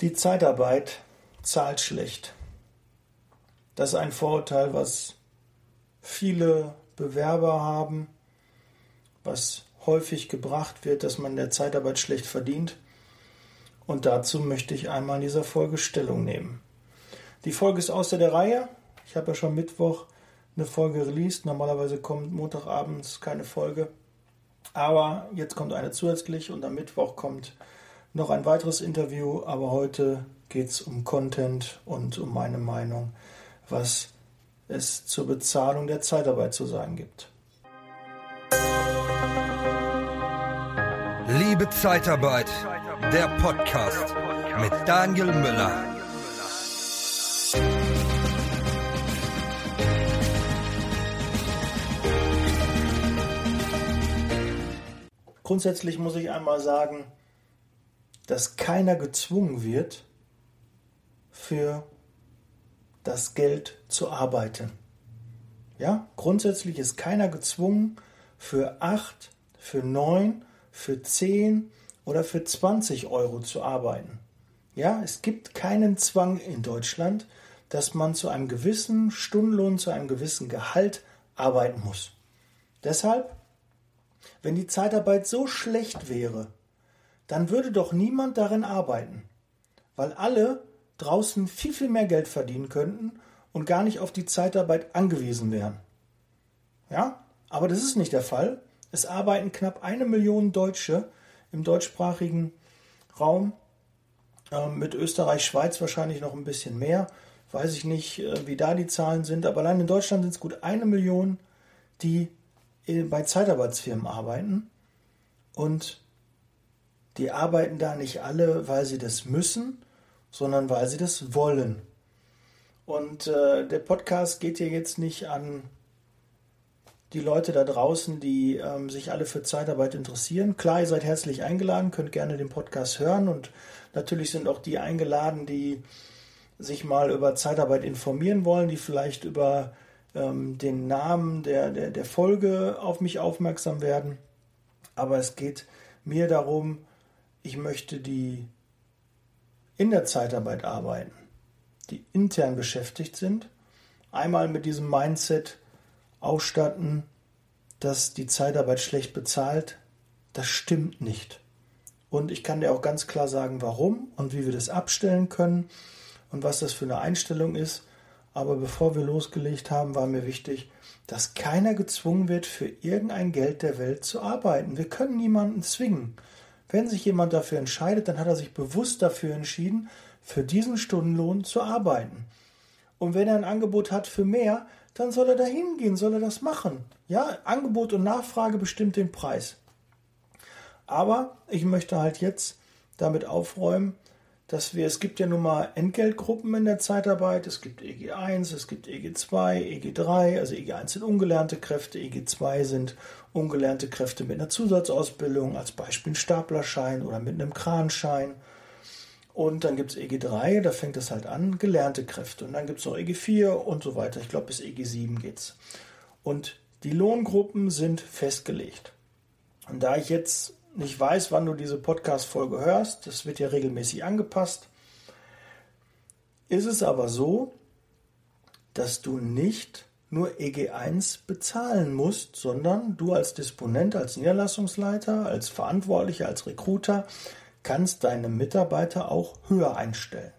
Die Zeitarbeit zahlt schlecht. Das ist ein Vorurteil, was viele Bewerber haben, was häufig gebracht wird, dass man in der Zeitarbeit schlecht verdient. Und dazu möchte ich einmal in dieser Folge Stellung nehmen. Die Folge ist außer der Reihe. Ich habe ja schon Mittwoch eine Folge released. Normalerweise kommt Montagabends keine Folge. Aber jetzt kommt eine zusätzlich und am Mittwoch kommt noch ein weiteres Interview. Aber heute geht es um Content und um meine Meinung, was es zur Bezahlung der Zeitarbeit zu sagen gibt. Liebe Zeitarbeit, der Podcast mit Daniel Müller. Grundsätzlich muss ich einmal sagen, dass keiner gezwungen wird, für das Geld zu arbeiten. Ja, grundsätzlich ist keiner gezwungen, für 8, für 9, für 10 oder für 20 Euro zu arbeiten. Ja, es gibt keinen Zwang in Deutschland, dass man zu einem gewissen Stundenlohn, zu einem gewissen Gehalt arbeiten muss. Deshalb wenn die Zeitarbeit so schlecht wäre, dann würde doch niemand darin arbeiten, weil alle draußen viel, viel mehr Geld verdienen könnten und gar nicht auf die Zeitarbeit angewiesen wären. Ja, aber das ist nicht der Fall. Es arbeiten knapp eine Million Deutsche im deutschsprachigen Raum, äh, mit Österreich, Schweiz wahrscheinlich noch ein bisschen mehr. Weiß ich nicht, äh, wie da die Zahlen sind, aber allein in Deutschland sind es gut eine Million, die bei Zeitarbeitsfirmen arbeiten und die arbeiten da nicht alle, weil sie das müssen, sondern weil sie das wollen. Und äh, der Podcast geht ja jetzt nicht an die Leute da draußen, die ähm, sich alle für Zeitarbeit interessieren. Klar, ihr seid herzlich eingeladen, könnt gerne den Podcast hören und natürlich sind auch die eingeladen, die sich mal über Zeitarbeit informieren wollen, die vielleicht über ähm, den Namen der, der, der Folge auf mich aufmerksam werden. Aber es geht mir darum, ich möchte die in der Zeitarbeit arbeiten, die intern beschäftigt sind, einmal mit diesem Mindset ausstatten, dass die Zeitarbeit schlecht bezahlt. Das stimmt nicht. Und ich kann dir auch ganz klar sagen, warum und wie wir das abstellen können und was das für eine Einstellung ist. Aber bevor wir losgelegt haben, war mir wichtig, dass keiner gezwungen wird, für irgendein Geld der Welt zu arbeiten. Wir können niemanden zwingen. Wenn sich jemand dafür entscheidet, dann hat er sich bewusst dafür entschieden, für diesen Stundenlohn zu arbeiten. Und wenn er ein Angebot hat für mehr, dann soll er dahin gehen, soll er das machen. Ja, Angebot und Nachfrage bestimmt den Preis. Aber ich möchte halt jetzt damit aufräumen, dass wir, es gibt ja nun mal Entgeltgruppen in der Zeitarbeit, es gibt EG1, es gibt EG2, EG3, also EG1 sind ungelernte Kräfte, EG2 sind ungelernte Kräfte mit einer Zusatzausbildung, als Beispiel ein Staplerschein oder mit einem Kranschein. Und dann gibt es EG3, da fängt es halt an, gelernte Kräfte. Und dann gibt es noch EG4 und so weiter. Ich glaube, bis EG7 geht's. Und die Lohngruppen sind festgelegt. Und da ich jetzt nicht weiß, wann du diese Podcast-Folge hörst, das wird ja regelmäßig angepasst, ist es aber so, dass du nicht nur EG1 bezahlen musst, sondern du als Disponent, als Niederlassungsleiter, als Verantwortlicher, als Recruiter kannst deine Mitarbeiter auch höher einstellen.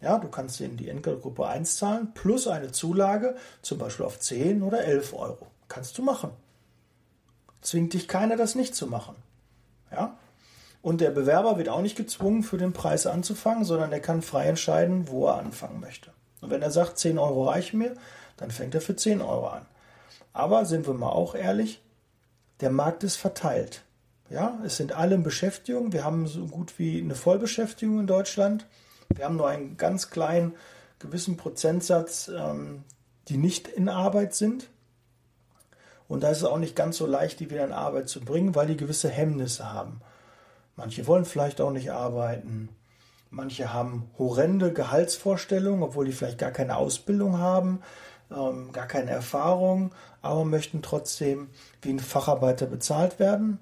Ja, du kannst ihnen die Entgeltgruppe 1 zahlen plus eine Zulage, zum Beispiel auf 10 oder 11 Euro. Kannst du machen. Zwingt dich keiner, das nicht zu machen. Ja? Und der Bewerber wird auch nicht gezwungen, für den Preis anzufangen, sondern er kann frei entscheiden, wo er anfangen möchte. Und wenn er sagt, 10 Euro reichen mir, dann fängt er für 10 Euro an. Aber sind wir mal auch ehrlich, der Markt ist verteilt. Ja, es sind alle in Beschäftigung. Wir haben so gut wie eine Vollbeschäftigung in Deutschland. Wir haben nur einen ganz kleinen gewissen Prozentsatz, ähm, die nicht in Arbeit sind. Und da ist es auch nicht ganz so leicht, die wieder in Arbeit zu bringen, weil die gewisse Hemmnisse haben. Manche wollen vielleicht auch nicht arbeiten. Manche haben horrende Gehaltsvorstellungen, obwohl die vielleicht gar keine Ausbildung haben, ähm, gar keine Erfahrung, aber möchten trotzdem wie ein Facharbeiter bezahlt werden.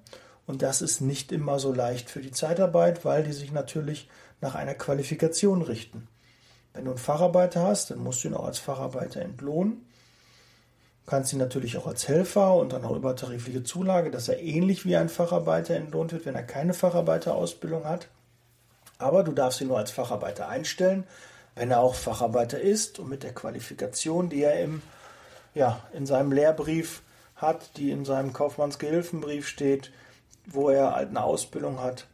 Und das ist nicht immer so leicht für die Zeitarbeit, weil die sich natürlich nach einer Qualifikation richten. Wenn du einen Facharbeiter hast, dann musst du ihn auch als Facharbeiter entlohnen. Du kannst ihn natürlich auch als Helfer und dann auch übertarifliche Zulage, dass er ähnlich wie ein Facharbeiter entlohnt wird, wenn er keine Facharbeiterausbildung hat. Aber du darfst ihn nur als Facharbeiter einstellen, wenn er auch Facharbeiter ist und mit der Qualifikation, die er im, ja, in seinem Lehrbrief hat, die in seinem Kaufmannsgehilfenbrief steht, wo er halt eine Ausbildung hat,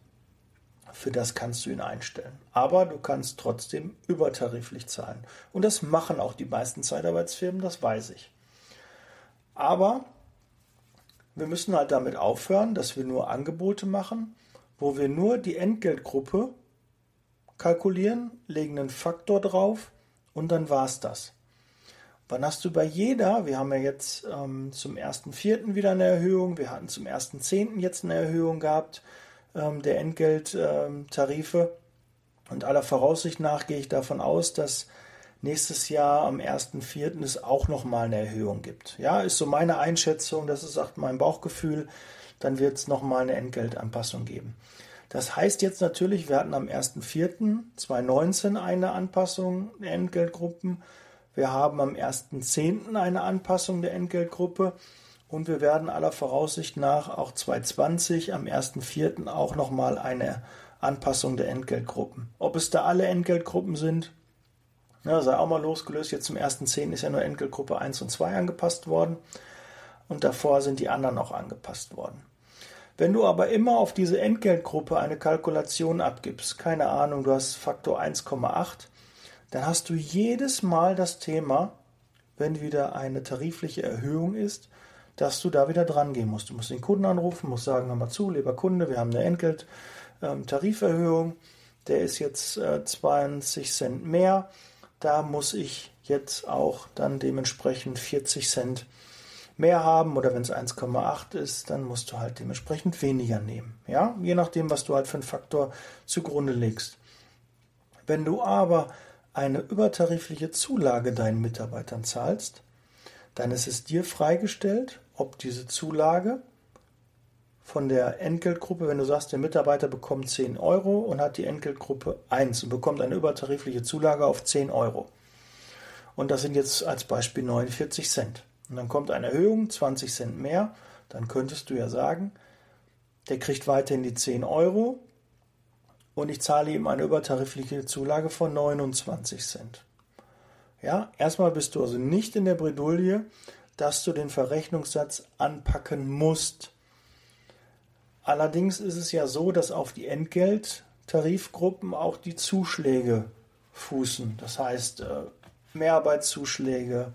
für das kannst du ihn einstellen. Aber du kannst trotzdem übertariflich zahlen. Und das machen auch die meisten Zeitarbeitsfirmen, das weiß ich. Aber wir müssen halt damit aufhören, dass wir nur Angebote machen, wo wir nur die Entgeltgruppe kalkulieren, legen einen Faktor drauf und dann war es das. Wann hast du bei jeder, wir haben ja jetzt ähm, zum 1.4. wieder eine Erhöhung, wir hatten zum 1.10. jetzt eine Erhöhung gehabt ähm, der Entgelttarife ähm, und aller Voraussicht nach gehe ich davon aus, dass nächstes Jahr am 1.4. es auch nochmal eine Erhöhung gibt. Ja, ist so meine Einschätzung, das ist auch mein Bauchgefühl, dann wird es nochmal eine Entgeltanpassung geben. Das heißt jetzt natürlich, wir hatten am 1.4.2019 eine Anpassung der Entgeltgruppen wir haben am 1.10. eine Anpassung der Entgeltgruppe und wir werden aller Voraussicht nach auch 2020 am 1.4. auch nochmal eine Anpassung der Entgeltgruppen. Ob es da alle Entgeltgruppen sind, ja, sei auch mal losgelöst. Jetzt zum 1.10. ist ja nur Entgeltgruppe 1 und 2 angepasst worden und davor sind die anderen auch angepasst worden. Wenn du aber immer auf diese Entgeltgruppe eine Kalkulation abgibst, keine Ahnung, du hast Faktor 1,8, dann hast du jedes Mal das Thema, wenn wieder eine tarifliche Erhöhung ist, dass du da wieder dran gehen musst. Du musst den Kunden anrufen, musst sagen, hör mal zu, lieber Kunde, wir haben eine Entgelt-Tariferhöhung, ähm, der ist jetzt äh, 20 Cent mehr, da muss ich jetzt auch dann dementsprechend 40 Cent mehr haben oder wenn es 1,8 ist, dann musst du halt dementsprechend weniger nehmen. Ja, je nachdem, was du halt für einen Faktor zugrunde legst. Wenn du aber eine übertarifliche Zulage deinen Mitarbeitern zahlst, dann ist es dir freigestellt, ob diese Zulage von der Entgeltgruppe, wenn du sagst, der Mitarbeiter bekommt 10 Euro und hat die Entgeltgruppe 1 und bekommt eine übertarifliche Zulage auf 10 Euro. Und das sind jetzt als Beispiel 49 Cent. Und dann kommt eine Erhöhung, 20 Cent mehr, dann könntest du ja sagen, der kriegt weiterhin die 10 Euro, und ich zahle ihm eine übertarifliche Zulage von 29 Cent. Ja, erstmal bist du also nicht in der Bredouille, dass du den Verrechnungssatz anpacken musst. Allerdings ist es ja so, dass auf die Entgelttarifgruppen auch die Zuschläge fußen. Das heißt, äh, Mehrarbeitszuschläge,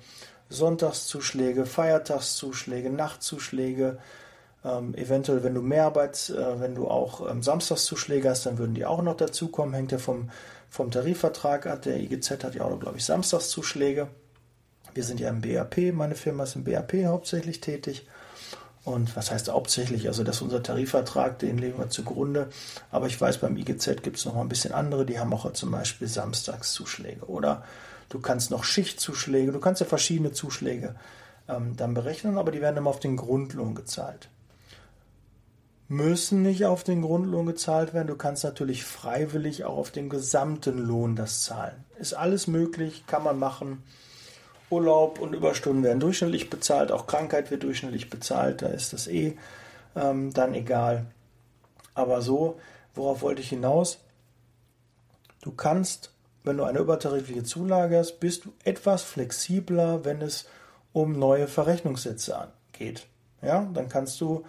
Sonntagszuschläge, Feiertagszuschläge, Nachtzuschläge, ähm, eventuell, wenn du Mehrarbeit, äh, wenn du auch ähm, Samstagszuschläge hast, dann würden die auch noch dazukommen. Hängt ja vom, vom Tarifvertrag ab. Der IGZ hat ja auch, glaube ich, Samstagszuschläge. Wir sind ja im BAP, meine Firma ist im BAP hauptsächlich tätig. Und was heißt hauptsächlich? Also, das ist unser Tarifvertrag, den legen wir zugrunde. Aber ich weiß, beim IGZ gibt es noch mal ein bisschen andere, die haben auch zum Beispiel Samstagszuschläge. Oder du kannst noch Schichtzuschläge, du kannst ja verschiedene Zuschläge ähm, dann berechnen, aber die werden immer auf den Grundlohn gezahlt müssen nicht auf den Grundlohn gezahlt werden. Du kannst natürlich freiwillig auch auf den gesamten Lohn das zahlen. Ist alles möglich, kann man machen. Urlaub und Überstunden werden durchschnittlich bezahlt, auch Krankheit wird durchschnittlich bezahlt, da ist das eh ähm, dann egal. Aber so, worauf wollte ich hinaus? Du kannst, wenn du eine übertarifliche Zulage hast, bist du etwas flexibler, wenn es um neue Verrechnungssätze geht. Ja, dann kannst du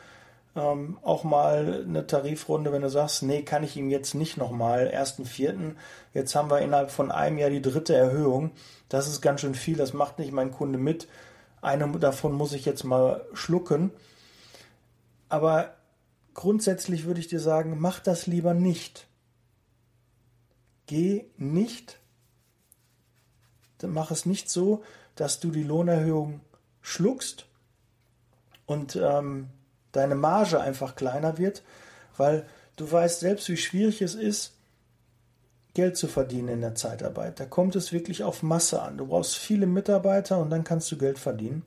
ähm, auch mal eine Tarifrunde, wenn du sagst, nee, kann ich ihm jetzt nicht nochmal, ersten Vierten, jetzt haben wir innerhalb von einem Jahr die dritte Erhöhung, das ist ganz schön viel, das macht nicht mein Kunde mit, eine davon muss ich jetzt mal schlucken, aber grundsätzlich würde ich dir sagen, mach das lieber nicht. Geh nicht, mach es nicht so, dass du die Lohnerhöhung schluckst und ähm, deine Marge einfach kleiner wird, weil du weißt selbst, wie schwierig es ist, Geld zu verdienen in der Zeitarbeit. Da kommt es wirklich auf Masse an. Du brauchst viele Mitarbeiter und dann kannst du Geld verdienen.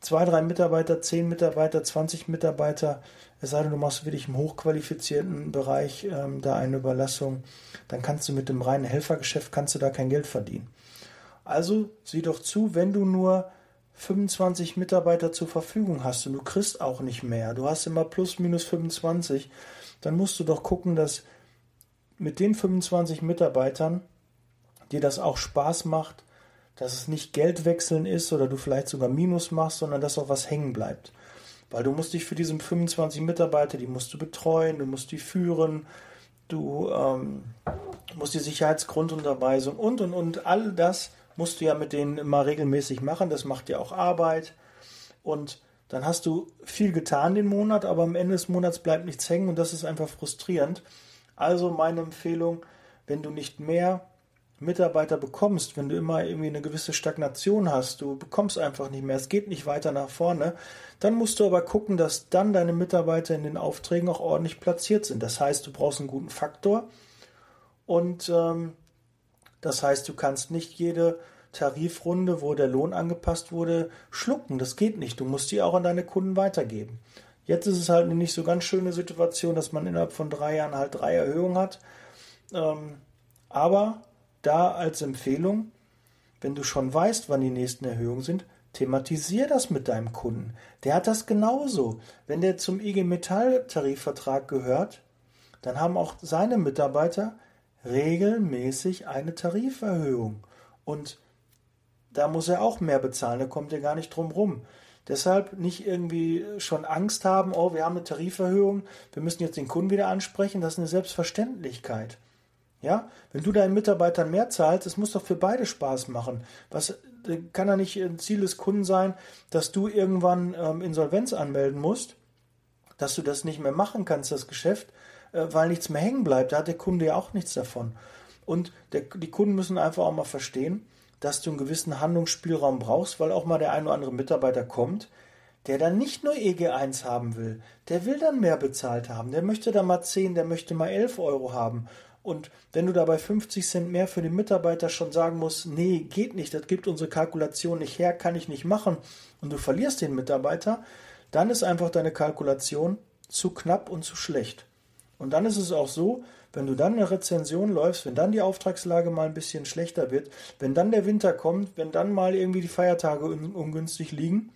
zwei, drei Mitarbeiter, zehn Mitarbeiter, 20 Mitarbeiter, es sei denn, du machst wirklich im hochqualifizierten Bereich ähm, da eine Überlassung, dann kannst du mit dem reinen Helfergeschäft kannst du da kein Geld verdienen. Also sieh doch zu, wenn du nur 25 Mitarbeiter zur Verfügung hast und du kriegst auch nicht mehr, du hast immer plus minus 25, dann musst du doch gucken, dass mit den 25 Mitarbeitern dir das auch Spaß macht, dass es nicht Geldwechseln ist oder du vielleicht sogar Minus machst, sondern dass auch was hängen bleibt. Weil du musst dich für diese 25 Mitarbeiter, die musst du betreuen, du musst die führen, du ähm, musst die Sicherheitsgrundunterweisung und und und all das musst du ja mit denen immer regelmäßig machen. Das macht ja auch Arbeit und dann hast du viel getan den Monat, aber am Ende des Monats bleibt nichts hängen und das ist einfach frustrierend. Also meine Empfehlung, wenn du nicht mehr Mitarbeiter bekommst, wenn du immer irgendwie eine gewisse Stagnation hast, du bekommst einfach nicht mehr, es geht nicht weiter nach vorne, dann musst du aber gucken, dass dann deine Mitarbeiter in den Aufträgen auch ordentlich platziert sind. Das heißt, du brauchst einen guten Faktor und ähm, das heißt, du kannst nicht jede Tarifrunde, wo der Lohn angepasst wurde, schlucken. Das geht nicht. Du musst die auch an deine Kunden weitergeben. Jetzt ist es halt eine nicht so ganz schöne Situation, dass man innerhalb von drei Jahren halt drei Erhöhungen hat. Ähm, aber da als Empfehlung, wenn du schon weißt, wann die nächsten Erhöhungen sind, thematisier das mit deinem Kunden. Der hat das genauso. Wenn der zum IG Metall Tarifvertrag gehört, dann haben auch seine Mitarbeiter regelmäßig eine Tariferhöhung. Und da muss er auch mehr bezahlen, da kommt er gar nicht drum rum. Deshalb nicht irgendwie schon Angst haben, oh, wir haben eine Tariferhöhung, wir müssen jetzt den Kunden wieder ansprechen, das ist eine Selbstverständlichkeit. Ja, wenn du deinen Mitarbeitern mehr zahlst, das muss doch für beide Spaß machen. Was kann ja nicht ein Ziel des Kunden sein, dass du irgendwann ähm, Insolvenz anmelden musst, dass du das nicht mehr machen kannst, das Geschäft, äh, weil nichts mehr hängen bleibt. Da hat der Kunde ja auch nichts davon. Und der, die Kunden müssen einfach auch mal verstehen, dass du einen gewissen Handlungsspielraum brauchst, weil auch mal der ein oder andere Mitarbeiter kommt, der dann nicht nur EG1 haben will, der will dann mehr bezahlt haben, der möchte da mal 10, der möchte mal 11 Euro haben und wenn du dabei 50 Cent mehr für den Mitarbeiter schon sagen musst, nee, geht nicht, das gibt unsere Kalkulation nicht her, kann ich nicht machen, und du verlierst den Mitarbeiter, dann ist einfach deine Kalkulation zu knapp und zu schlecht. Und dann ist es auch so, wenn du dann eine Rezension läufst, wenn dann die Auftragslage mal ein bisschen schlechter wird, wenn dann der Winter kommt, wenn dann mal irgendwie die Feiertage ungünstig liegen,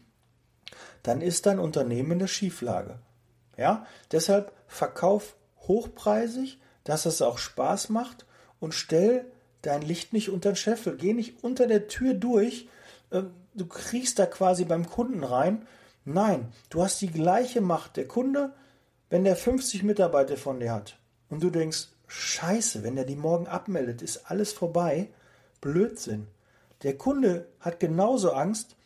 dann ist dein Unternehmen in der Schieflage. Ja, deshalb verkauf hochpreisig, dass es auch Spaß macht und stell dein Licht nicht unter den Scheffel. Geh nicht unter der Tür durch. Ähm, du kriegst da quasi beim Kunden rein. Nein, du hast die gleiche Macht. Der Kunde, wenn der 50 Mitarbeiter von dir hat und du denkst, Scheiße, wenn er die morgen abmeldet, ist alles vorbei. Blödsinn. Der Kunde hat genauso Angst,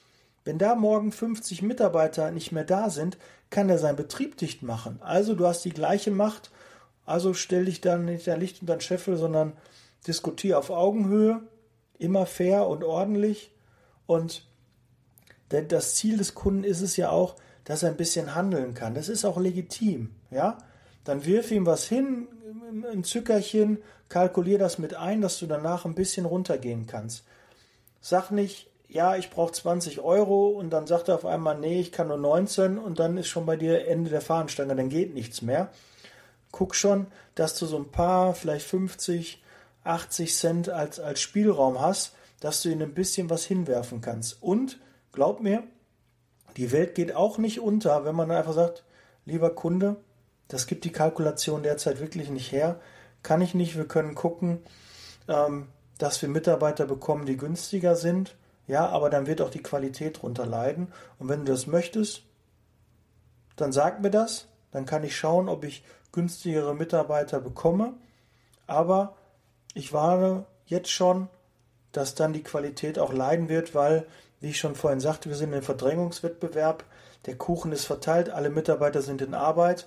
wenn da morgen 50 Mitarbeiter nicht mehr da sind, kann er seinen Betrieb dicht machen. Also du hast die gleiche Macht also stell dich dann nicht dein Licht unter den Scheffel, sondern diskutiere auf Augenhöhe, immer fair und ordentlich. Und das Ziel des Kunden ist es ja auch, dass er ein bisschen handeln kann. Das ist auch legitim, ja. Dann wirf ihm was hin, ein Zückerchen, kalkulier das mit ein, dass du danach ein bisschen runtergehen kannst. Sag nicht, ja, ich brauche 20 Euro und dann sagt er auf einmal, nee, ich kann nur 19 und dann ist schon bei dir Ende der Fahnenstange, dann geht nichts mehr guck schon, dass du so ein paar, vielleicht 50, 80 Cent als, als Spielraum hast, dass du ihnen ein bisschen was hinwerfen kannst. Und glaub mir, die Welt geht auch nicht unter, wenn man einfach sagt, lieber Kunde, das gibt die Kalkulation derzeit wirklich nicht her, kann ich nicht, wir können gucken, ähm, dass wir Mitarbeiter bekommen, die günstiger sind, ja, aber dann wird auch die Qualität drunter leiden. Und wenn du das möchtest, dann sag mir das, dann kann ich schauen, ob ich günstigere Mitarbeiter bekomme. Aber ich warne jetzt schon, dass dann die Qualität auch leiden wird, weil, wie ich schon vorhin sagte, wir sind im Verdrängungswettbewerb. Der Kuchen ist verteilt, alle Mitarbeiter sind in Arbeit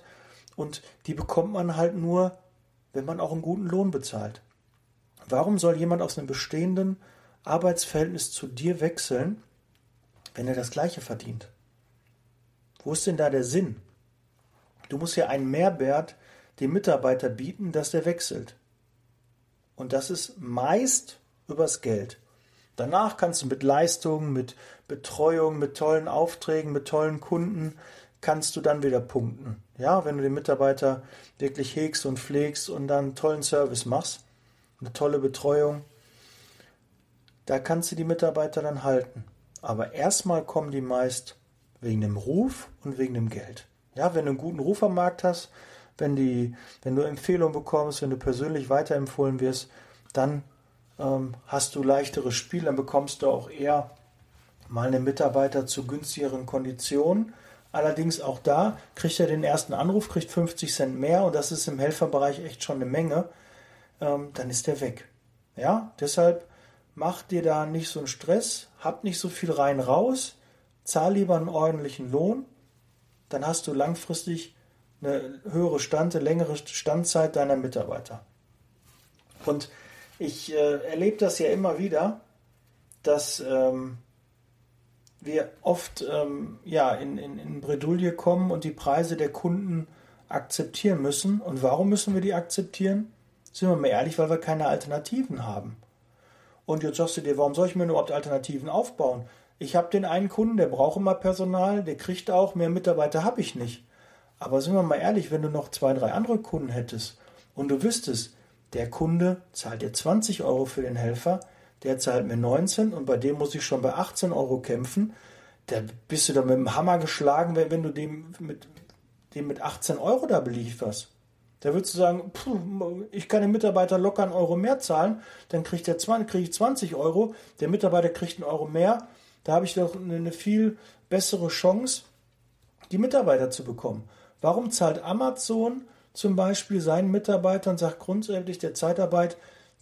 und die bekommt man halt nur, wenn man auch einen guten Lohn bezahlt. Warum soll jemand aus einem bestehenden Arbeitsverhältnis zu dir wechseln, wenn er das gleiche verdient? Wo ist denn da der Sinn? Du musst ja einen Mehrwert dem Mitarbeiter bieten, dass der wechselt. Und das ist meist übers Geld. Danach kannst du mit Leistungen, mit Betreuung, mit tollen Aufträgen, mit tollen Kunden, kannst du dann wieder punkten. Ja, wenn du den Mitarbeiter wirklich hegst und pflegst und dann tollen Service machst, eine tolle Betreuung, da kannst du die Mitarbeiter dann halten. Aber erstmal kommen die meist wegen dem Ruf und wegen dem Geld. Ja, wenn du einen guten Ruf am Markt hast, wenn, die, wenn du Empfehlungen bekommst, wenn du persönlich weiterempfohlen wirst, dann ähm, hast du leichtere Spiel, dann bekommst du auch eher mal einen Mitarbeiter zu günstigeren Konditionen. Allerdings auch da kriegt er den ersten Anruf, kriegt 50 Cent mehr und das ist im Helferbereich echt schon eine Menge. Ähm, dann ist der weg. Ja, deshalb mach dir da nicht so einen Stress, hab nicht so viel rein raus, zahl lieber einen ordentlichen Lohn, dann hast du langfristig eine höhere Stand, eine längere Standzeit deiner Mitarbeiter. Und ich äh, erlebe das ja immer wieder, dass ähm, wir oft ähm, ja, in, in, in Bredouille kommen und die Preise der Kunden akzeptieren müssen. Und warum müssen wir die akzeptieren? Sind wir mal ehrlich, weil wir keine Alternativen haben. Und jetzt sagst du dir, warum soll ich mir überhaupt Alternativen aufbauen? Ich habe den einen Kunden, der braucht immer Personal, der kriegt auch, mehr Mitarbeiter habe ich nicht. Aber sind wir mal ehrlich, wenn du noch zwei, drei andere Kunden hättest und du wüsstest, der Kunde zahlt dir 20 Euro für den Helfer, der zahlt mir 19 und bei dem muss ich schon bei 18 Euro kämpfen. Da bist du da mit dem Hammer geschlagen, wenn, du dem mit, dem mit 18 Euro da belieferst. Da würdest du sagen, ich kann dem Mitarbeiter locker einen Euro mehr zahlen, dann kriegt der 20, krieg ich 20 Euro, der Mitarbeiter kriegt einen Euro mehr. Da habe ich doch eine viel bessere Chance, die Mitarbeiter zu bekommen. Warum zahlt Amazon zum Beispiel seinen Mitarbeitern sagt grundsätzlich der Zeitarbeit,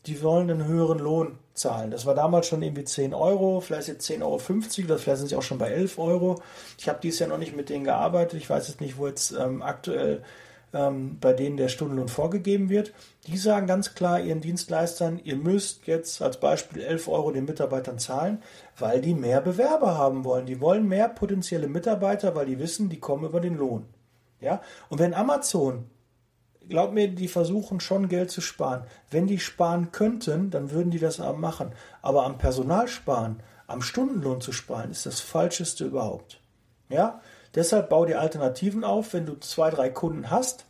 die wollen einen höheren Lohn zahlen. Das war damals schon irgendwie 10 Euro, vielleicht jetzt 10,50 Euro, oder vielleicht sind sie auch schon bei 11 Euro. Ich habe dies Jahr noch nicht mit denen gearbeitet. Ich weiß jetzt nicht, wo jetzt ähm, aktuell ähm, bei denen der Stundenlohn vorgegeben wird. Die sagen ganz klar ihren Dienstleistern, ihr müsst jetzt als Beispiel 11 Euro den Mitarbeitern zahlen, weil die mehr Bewerber haben wollen. Die wollen mehr potenzielle Mitarbeiter, weil die wissen, die kommen über den Lohn. Ja? Und wenn Amazon glaub mir, die versuchen schon Geld zu sparen. Wenn die sparen könnten, dann würden die das auch machen. Aber am Personal sparen, am Stundenlohn zu sparen, ist das Falscheste überhaupt. Ja? Deshalb bau dir Alternativen auf. Wenn du zwei, drei Kunden hast,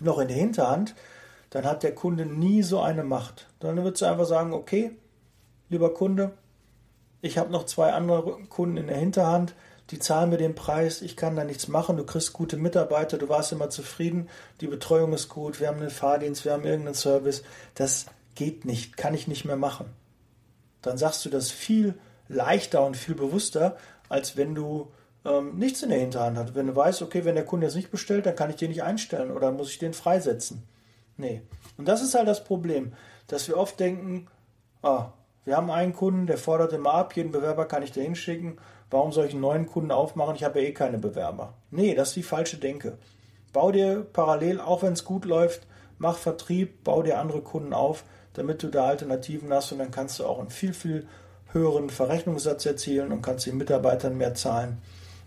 noch in der Hinterhand, dann hat der Kunde nie so eine Macht. Dann würdest du einfach sagen, okay, lieber Kunde, ich habe noch zwei andere Kunden in der Hinterhand, die zahlen mir den Preis, ich kann da nichts machen, du kriegst gute Mitarbeiter, du warst immer zufrieden, die Betreuung ist gut, wir haben einen Fahrdienst, wir haben irgendeinen Service. Das geht nicht, kann ich nicht mehr machen. Dann sagst du das viel leichter und viel bewusster, als wenn du ähm, nichts in der Hinterhand hast. Wenn du weißt, okay, wenn der Kunde jetzt nicht bestellt, dann kann ich den nicht einstellen oder muss ich den freisetzen. Nee. Und das ist halt das Problem, dass wir oft denken, ah, wir haben einen Kunden, der fordert immer ab, jeden Bewerber kann ich da hinschicken Warum soll ich einen neuen Kunden aufmachen? Ich habe ja eh keine Bewerber. Nee, das ist die falsche Denke. Bau dir parallel, auch wenn es gut läuft, mach Vertrieb, bau dir andere Kunden auf, damit du da Alternativen hast und dann kannst du auch einen viel, viel höheren Verrechnungssatz erzielen und kannst den Mitarbeitern mehr zahlen.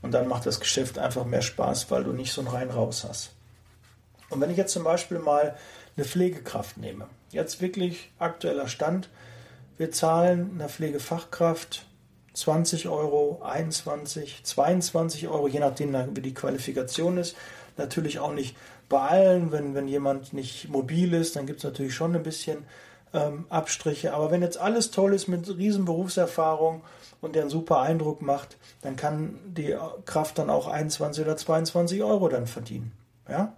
Und dann macht das Geschäft einfach mehr Spaß, weil du nicht so ein rein raus hast. Und wenn ich jetzt zum Beispiel mal eine Pflegekraft nehme, jetzt wirklich aktueller Stand, wir zahlen einer Pflegefachkraft 20 Euro, 21, 22 Euro, je nachdem, wie die Qualifikation ist. Natürlich auch nicht bei allen, wenn, wenn jemand nicht mobil ist, dann gibt es natürlich schon ein bisschen ähm, Abstriche. Aber wenn jetzt alles toll ist mit riesen Berufserfahrung und der einen super Eindruck macht, dann kann die Kraft dann auch 21 oder 22 Euro dann verdienen. Ja?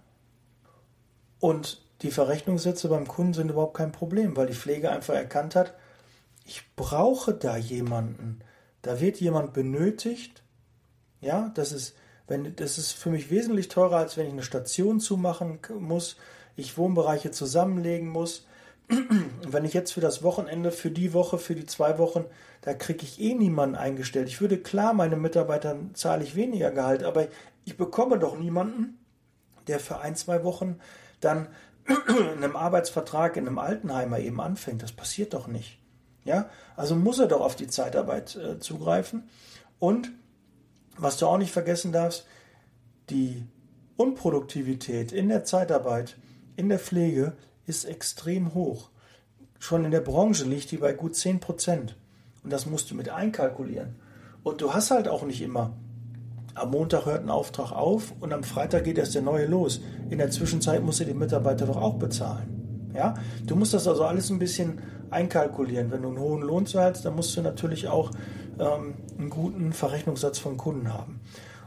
Und die Verrechnungssätze beim Kunden sind überhaupt kein Problem, weil die Pflege einfach erkannt hat, ich brauche da jemanden, da wird jemand benötigt. Ja, das ist, wenn, das ist für mich wesentlich teurer, als wenn ich eine Station zumachen muss, ich Wohnbereiche zusammenlegen muss. Und wenn ich jetzt für das Wochenende, für die Woche, für die zwei Wochen, da kriege ich eh niemanden eingestellt. Ich würde klar, meine Mitarbeitern zahle ich weniger Gehalt, aber ich bekomme doch niemanden, der für ein, zwei Wochen dann in einem Arbeitsvertrag in einem Altenheimer eben anfängt. Das passiert doch nicht. Ja, also muss er doch auf die Zeitarbeit äh, zugreifen. Und was du auch nicht vergessen darfst, die Unproduktivität in der Zeitarbeit, in der Pflege ist extrem hoch. Schon in der Branche liegt die bei gut 10 Prozent. Und das musst du mit einkalkulieren. Und du hast halt auch nicht immer. Am Montag hört ein Auftrag auf und am Freitag geht erst der neue los. In der Zwischenzeit musst du die Mitarbeiter doch auch bezahlen. Ja? Du musst das also alles ein bisschen einkalkulieren. Wenn du einen hohen Lohn zahlst, dann musst du natürlich auch ähm, einen guten Verrechnungssatz von Kunden haben.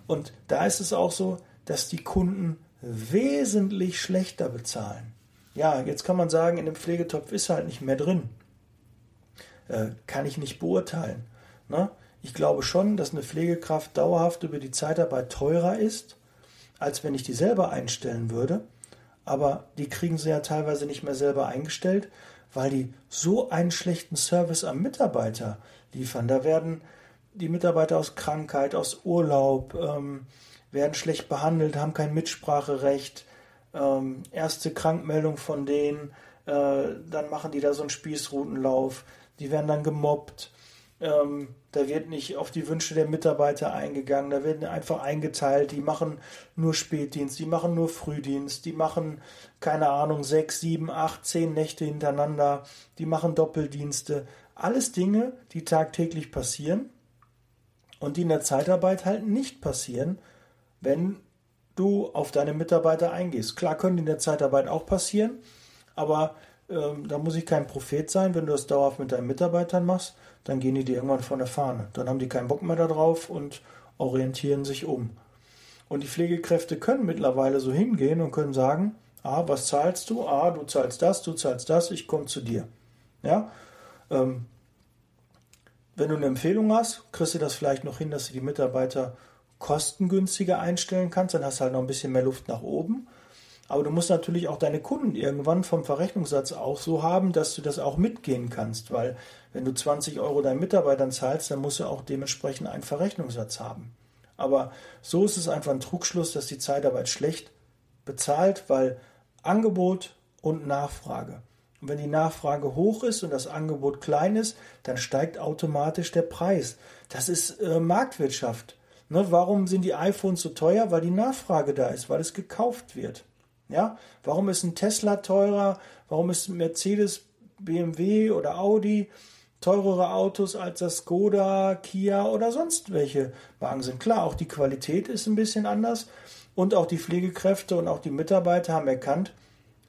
Und da ist es auch so, dass die Kunden wesentlich schlechter bezahlen. Ja, jetzt kann man sagen, in dem Pflegetopf ist halt nicht mehr drin. Äh, kann ich nicht beurteilen. Ne? Ich glaube schon, dass eine Pflegekraft dauerhaft über die Zeitarbeit teurer ist, als wenn ich die selber einstellen würde. Aber die kriegen sie ja teilweise nicht mehr selber eingestellt, weil die so einen schlechten Service am Mitarbeiter liefern. Da werden die Mitarbeiter aus Krankheit, aus Urlaub, ähm, werden schlecht behandelt, haben kein Mitspracherecht. Ähm, erste Krankmeldung von denen, äh, dann machen die da so einen Spießrutenlauf, die werden dann gemobbt. Ähm, da wird nicht auf die Wünsche der Mitarbeiter eingegangen, da werden einfach eingeteilt, die machen nur Spätdienst, die machen nur Frühdienst, die machen, keine Ahnung, sechs, sieben, acht, zehn Nächte hintereinander, die machen Doppeldienste. Alles Dinge, die tagtäglich passieren und die in der Zeitarbeit halt nicht passieren, wenn du auf deine Mitarbeiter eingehst. Klar können die in der Zeitarbeit auch passieren, aber ähm, da muss ich kein Prophet sein, wenn du das dauerhaft mit deinen Mitarbeitern machst, dann gehen die dir irgendwann von der Fahne. Dann haben die keinen Bock mehr darauf und orientieren sich um. Und die Pflegekräfte können mittlerweile so hingehen und können sagen, ah, was zahlst du? Ah, du zahlst das, du zahlst das, ich komme zu dir. Ja, ähm, wenn du eine Empfehlung hast, kriegst du das vielleicht noch hin, dass du die Mitarbeiter kostengünstiger einstellen kannst, dann hast du halt noch ein bisschen mehr Luft nach oben. Aber du musst natürlich auch deine Kunden irgendwann vom Verrechnungssatz auch so haben, dass du das auch mitgehen kannst, weil wenn du 20 Euro deinen Mitarbeitern zahlst, dann musst du auch dementsprechend einen Verrechnungssatz haben. Aber so ist es einfach ein Trugschluss, dass die Zeitarbeit schlecht bezahlt, weil Angebot und Nachfrage. Und wenn die Nachfrage hoch ist und das Angebot klein ist, dann steigt automatisch der Preis. Das ist äh, Marktwirtschaft. Ne, warum sind die iPhones so teuer? Weil die Nachfrage da ist, weil es gekauft wird. Ja, warum ist ein Tesla teurer? Warum ist ein Mercedes, BMW oder Audi teurere Autos als das Skoda, Kia oder sonst welche Wagen sind? Klar, auch die Qualität ist ein bisschen anders und auch die Pflegekräfte und auch die Mitarbeiter haben erkannt,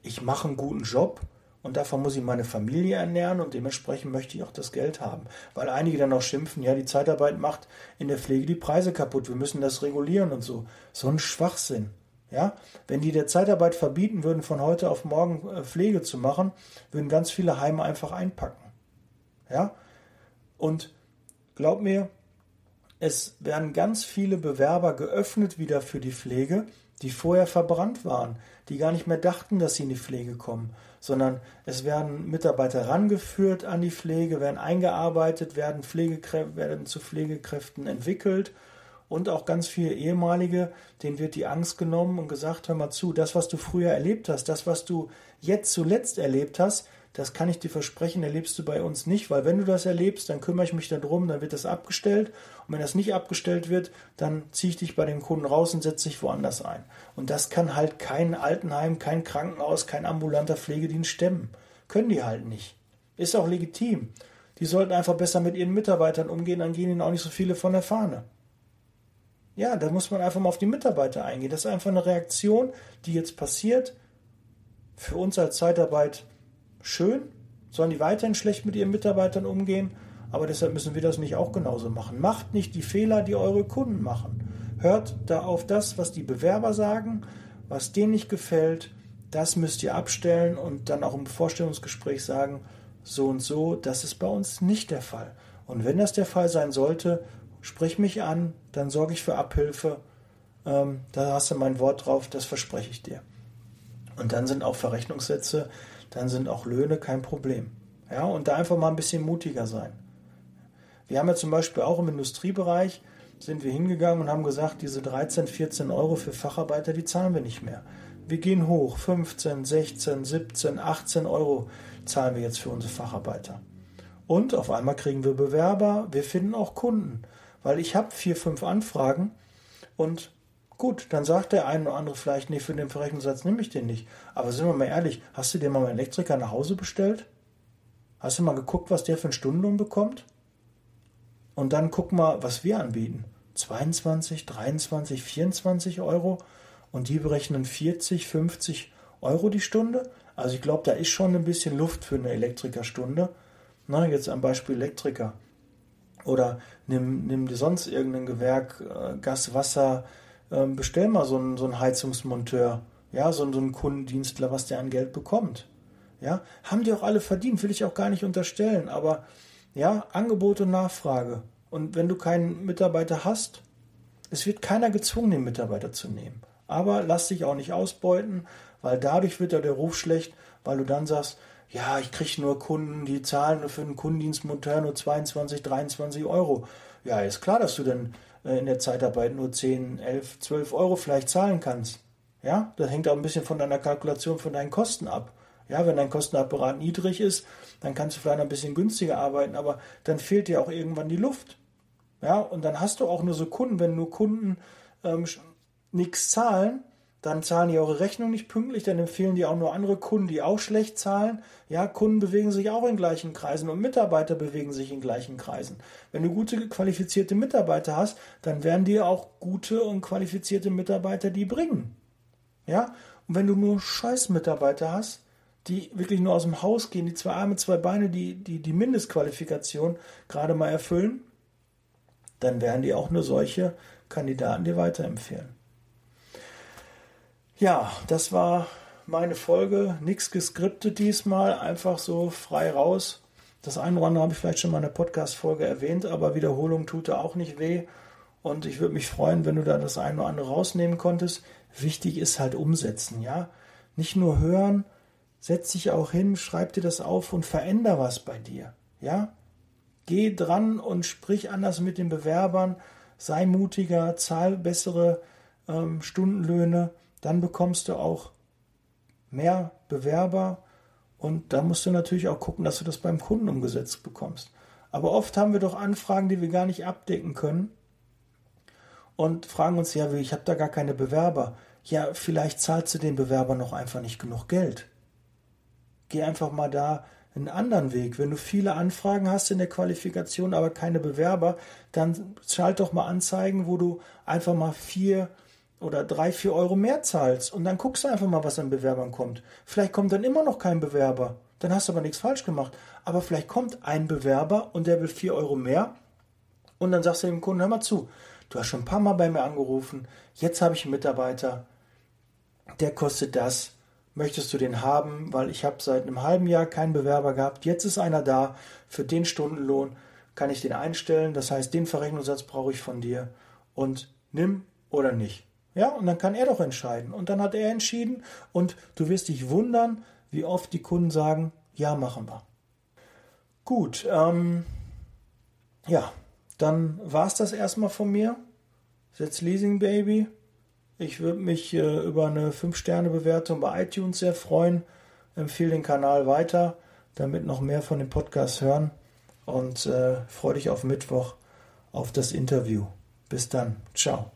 ich mache einen guten Job und davon muss ich meine Familie ernähren und dementsprechend möchte ich auch das Geld haben. Weil einige dann auch schimpfen, ja, die Zeitarbeit macht in der Pflege die Preise kaputt, wir müssen das regulieren und so. So ein Schwachsinn. Ja, wenn die der Zeitarbeit verbieten würden, von heute auf morgen äh, Pflege zu machen, würden ganz viele Heime einfach einpacken. Ja, und glaub mir, es werden ganz viele Bewerber geöffnet wieder für die Pflege, die vorher verbrannt waren, die gar nicht mehr dachten, dass sie in die Pflege kommen, sondern es werden Mitarbeiter rangeführt an die Pflege, werden eingearbeitet, werden, Pflegekrä werden zu Pflegekräften entwickelt und auch ganz viele ehemalige, denen wird die Angst genommen und gesagt, hör mal zu, das, was du früher erlebt hast, das, was du jetzt zuletzt erlebt hast, das kann ich dir versprechen, erlebst du bei uns nicht, weil wenn du das erlebst, dann kümmere ich mich darum, dann wird das abgestellt und wenn das nicht abgestellt wird, dann ziehe ich dich bei dem Kunden raus und setze dich woanders ein. Und das kann halt kein Altenheim, kein Krankenhaus, kein ambulanter Pflegedienst stemmen. Können die halt nicht. Ist auch legitim. Die sollten einfach besser mit ihren Mitarbeitern umgehen, dann gehen ihnen auch nicht so viele von der Fahne. Ja, da muss man einfach mal auf die Mitarbeiter eingehen. Das ist einfach eine Reaktion, die jetzt passiert. Für uns als Zeitarbeit schön. Sollen die weiterhin schlecht mit ihren Mitarbeitern umgehen? Aber deshalb müssen wir das nicht auch genauso machen. Macht nicht die Fehler, die eure Kunden machen. Hört da auf das, was die Bewerber sagen, was denen nicht gefällt. Das müsst ihr abstellen und dann auch im Vorstellungsgespräch sagen, so und so, das ist bei uns nicht der Fall. Und wenn das der Fall sein sollte, sprich mich an, dann sorge ich für Abhilfe. Ähm, da hast du mein Wort drauf, das verspreche ich dir. Und dann sind auch Verrechnungssätze, dann sind auch Löhne kein Problem. Ja, und da einfach mal ein bisschen mutiger sein. Wir haben ja zum Beispiel auch im Industriebereich sind wir hingegangen und haben gesagt, diese 13, 14 Euro für Facharbeiter, die zahlen wir nicht mehr. Wir gehen hoch, 15, 16, 17, 18 Euro zahlen wir jetzt für unsere Facharbeiter. Und auf einmal kriegen wir Bewerber, wir finden auch Kunden weil ich habe vier, fünf Anfragen und gut, dann sagt der eine oder andere vielleicht, nee, für den Verrechnungssatz nehme ich den nicht. Aber sind wir mal ehrlich, hast du dir mal einen Elektriker nach Hause bestellt? Hast du mal geguckt, was der für einen Stundenlohn bekommt? Und dann guck mal, was wir anbieten. 22, 23, 24 Euro und die berechnen 40, 50 Euro die Stunde. Also ich glaube, da ist schon ein bisschen Luft für eine Elektrikerstunde. Na, jetzt am Beispiel Elektriker. Oder nimm, nimm dir sonst irgendein Gewerk, äh, Gas, Wasser, äh, bestell mal so einen, so einen Heizungsmonteur, ja, so, so einen Kundendienstler, was der an Geld bekommt. Ja, haben die auch alle verdient, will ich auch gar nicht unterstellen, aber ja, Angebot und Nachfrage. Und wenn du keinen Mitarbeiter hast, es wird keiner gezwungen, den Mitarbeiter zu nehmen. Aber lass dich auch nicht ausbeuten, weil dadurch wird ja der Ruf schlecht, weil du dann sagst, ja, ich kriege nur Kunden, die zahlen für einen Kundendienstmonteur nur 22, 23 Euro. Ja, ist klar, dass du dann äh, in der Zeitarbeit nur 10, 11, 12 Euro vielleicht zahlen kannst. Ja, das hängt auch ein bisschen von deiner Kalkulation, von deinen Kosten ab. Ja, wenn dein Kostenapparat niedrig ist, dann kannst du vielleicht ein bisschen günstiger arbeiten, aber dann fehlt dir auch irgendwann die Luft. Ja, und dann hast du auch nur so Kunden, wenn nur Kunden ähm, nichts zahlen, dann zahlen die eure Rechnung nicht pünktlich, dann empfehlen die auch nur andere Kunden, die auch schlecht zahlen. Ja, Kunden bewegen sich auch in gleichen Kreisen und Mitarbeiter bewegen sich in gleichen Kreisen. Wenn du gute, qualifizierte Mitarbeiter hast, dann werden dir auch gute und qualifizierte Mitarbeiter die bringen. Ja, und wenn du nur scheiß Mitarbeiter hast, die wirklich nur aus dem Haus gehen, die zwei Arme, zwei Beine, die die, die Mindestqualifikation gerade mal erfüllen, dann werden die auch nur solche Kandidaten dir weiterempfehlen. Ja, das war meine Folge. Nichts geskriptet diesmal, einfach so frei raus. Das eine oder andere habe ich vielleicht schon mal in der Podcast-Folge erwähnt, aber Wiederholung tut da auch nicht weh. Und ich würde mich freuen, wenn du da das eine oder andere rausnehmen konntest. Wichtig ist halt umsetzen, ja. Nicht nur hören, setz dich auch hin, schreib dir das auf und veränder was bei dir, ja. Geh dran und sprich anders mit den Bewerbern, sei mutiger, zahl bessere ähm, Stundenlöhne dann bekommst du auch mehr Bewerber und da musst du natürlich auch gucken, dass du das beim Kunden umgesetzt bekommst. Aber oft haben wir doch Anfragen, die wir gar nicht abdecken können und fragen uns, ja, ich habe da gar keine Bewerber. Ja, vielleicht zahlst du den Bewerber noch einfach nicht genug Geld. Geh einfach mal da einen anderen Weg. Wenn du viele Anfragen hast in der Qualifikation, aber keine Bewerber, dann schalt doch mal Anzeigen, wo du einfach mal vier oder drei, vier Euro mehr zahlst und dann guckst du einfach mal, was an Bewerbern kommt. Vielleicht kommt dann immer noch kein Bewerber. Dann hast du aber nichts falsch gemacht. Aber vielleicht kommt ein Bewerber und der will vier Euro mehr. Und dann sagst du dem Kunden, hör mal zu, du hast schon ein paar Mal bei mir angerufen, jetzt habe ich einen Mitarbeiter, der kostet das. Möchtest du den haben? Weil ich habe seit einem halben Jahr keinen Bewerber gehabt. Jetzt ist einer da. Für den Stundenlohn kann ich den einstellen. Das heißt, den Verrechnungssatz brauche ich von dir. Und nimm oder nicht. Ja, und dann kann er doch entscheiden. Und dann hat er entschieden und du wirst dich wundern, wie oft die Kunden sagen, ja, machen wir. Gut, ähm, ja, dann war es das erstmal von mir. Setz Leasing Baby. Ich würde mich äh, über eine 5-Sterne-Bewertung bei iTunes sehr freuen. Empfehle den Kanal weiter, damit noch mehr von dem Podcast hören. Und äh, freue dich auf Mittwoch auf das Interview. Bis dann. Ciao.